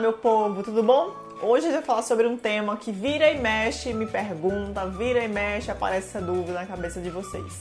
meu povo, tudo bom? Hoje eu vou falar sobre um tema que vira e mexe, me pergunta, vira e mexe, aparece essa dúvida na cabeça de vocês.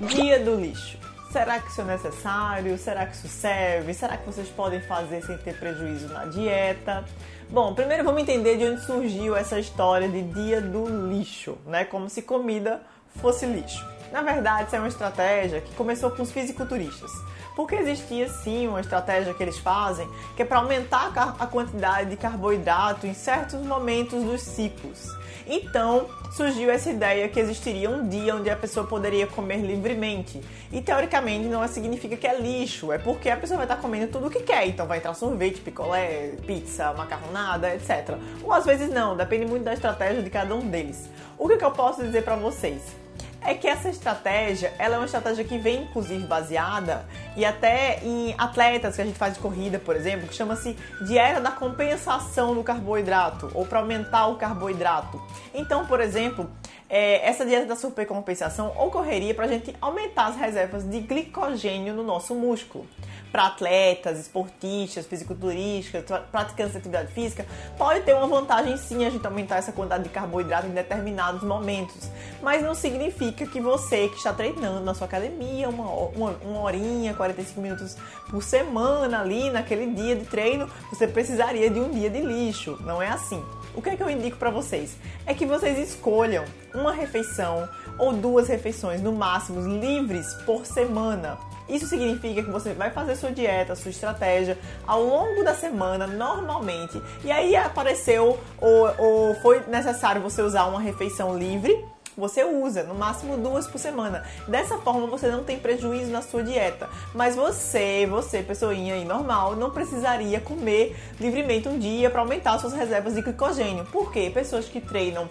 Dia do lixo. Será que isso é necessário? Será que isso serve? Será que vocês podem fazer sem ter prejuízo na dieta? Bom, primeiro vamos entender de onde surgiu essa história de dia do lixo, né? Como se comida fosse lixo. Na verdade, isso é uma estratégia que começou com os fisiculturistas. Porque existia sim uma estratégia que eles fazem que é para aumentar a quantidade de carboidrato em certos momentos dos ciclos. Então surgiu essa ideia que existiria um dia onde a pessoa poderia comer livremente. E teoricamente não significa que é lixo, é porque a pessoa vai estar comendo tudo o que quer. Então vai entrar sorvete, picolé, pizza, macarronada, etc. Ou às vezes não, depende muito da estratégia de cada um deles. O que, que eu posso dizer para vocês? É que essa estratégia, ela é uma estratégia que vem inclusive baseada e até em atletas que a gente faz de corrida, por exemplo, que chama-se dieta da compensação do carboidrato ou para aumentar o carboidrato. Então, por exemplo, é, essa dieta da supercompensação ocorreria para a gente aumentar as reservas de glicogênio no nosso músculo para atletas, esportistas, fisiculturistas, praticantes de atividade física, pode ter uma vantagem sim a gente aumentar essa quantidade de carboidrato em determinados momentos. Mas não significa que você que está treinando na sua academia uma, uma, uma horinha, 45 minutos por semana ali naquele dia de treino, você precisaria de um dia de lixo. Não é assim. O que é que eu indico para vocês? É que vocês escolham uma refeição ou duas refeições no máximo livres por semana isso significa que você vai fazer sua dieta, sua estratégia ao longo da semana, normalmente. E aí apareceu ou, ou foi necessário você usar uma refeição livre você usa, no máximo duas por semana. Dessa forma você não tem prejuízo na sua dieta. Mas você, você, pessoinha aí normal, não precisaria comer livremente um dia para aumentar suas reservas de glicogênio. Por quê? Pessoas que treinam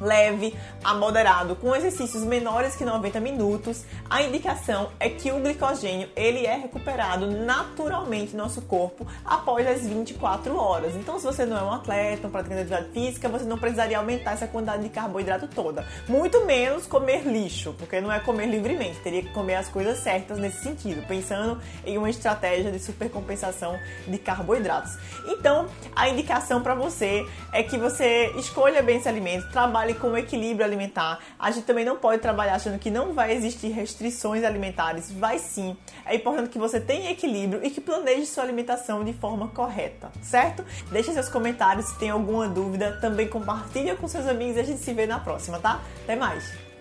leve a moderado, com exercícios menores que 90 minutos, a indicação é que o glicogênio ele é recuperado naturalmente no nosso corpo após as 24 horas. Então, se você não é um atleta, um praticante de atividade física, você não precisaria aumentar essa quantidade de carboidrato toda. Muito menos comer lixo, porque não é comer livremente, teria que comer as coisas certas nesse sentido, pensando em uma estratégia de supercompensação de carboidratos. Então, a indicação para você é que você escolha bem esse alimento, trabalhe trabalhe com equilíbrio alimentar. A gente também não pode trabalhar achando que não vai existir restrições alimentares. Vai sim. É importante que você tenha equilíbrio e que planeje sua alimentação de forma correta, certo? Deixe seus comentários se tem alguma dúvida. Também compartilha com seus amigos e a gente se vê na próxima, tá? Até mais!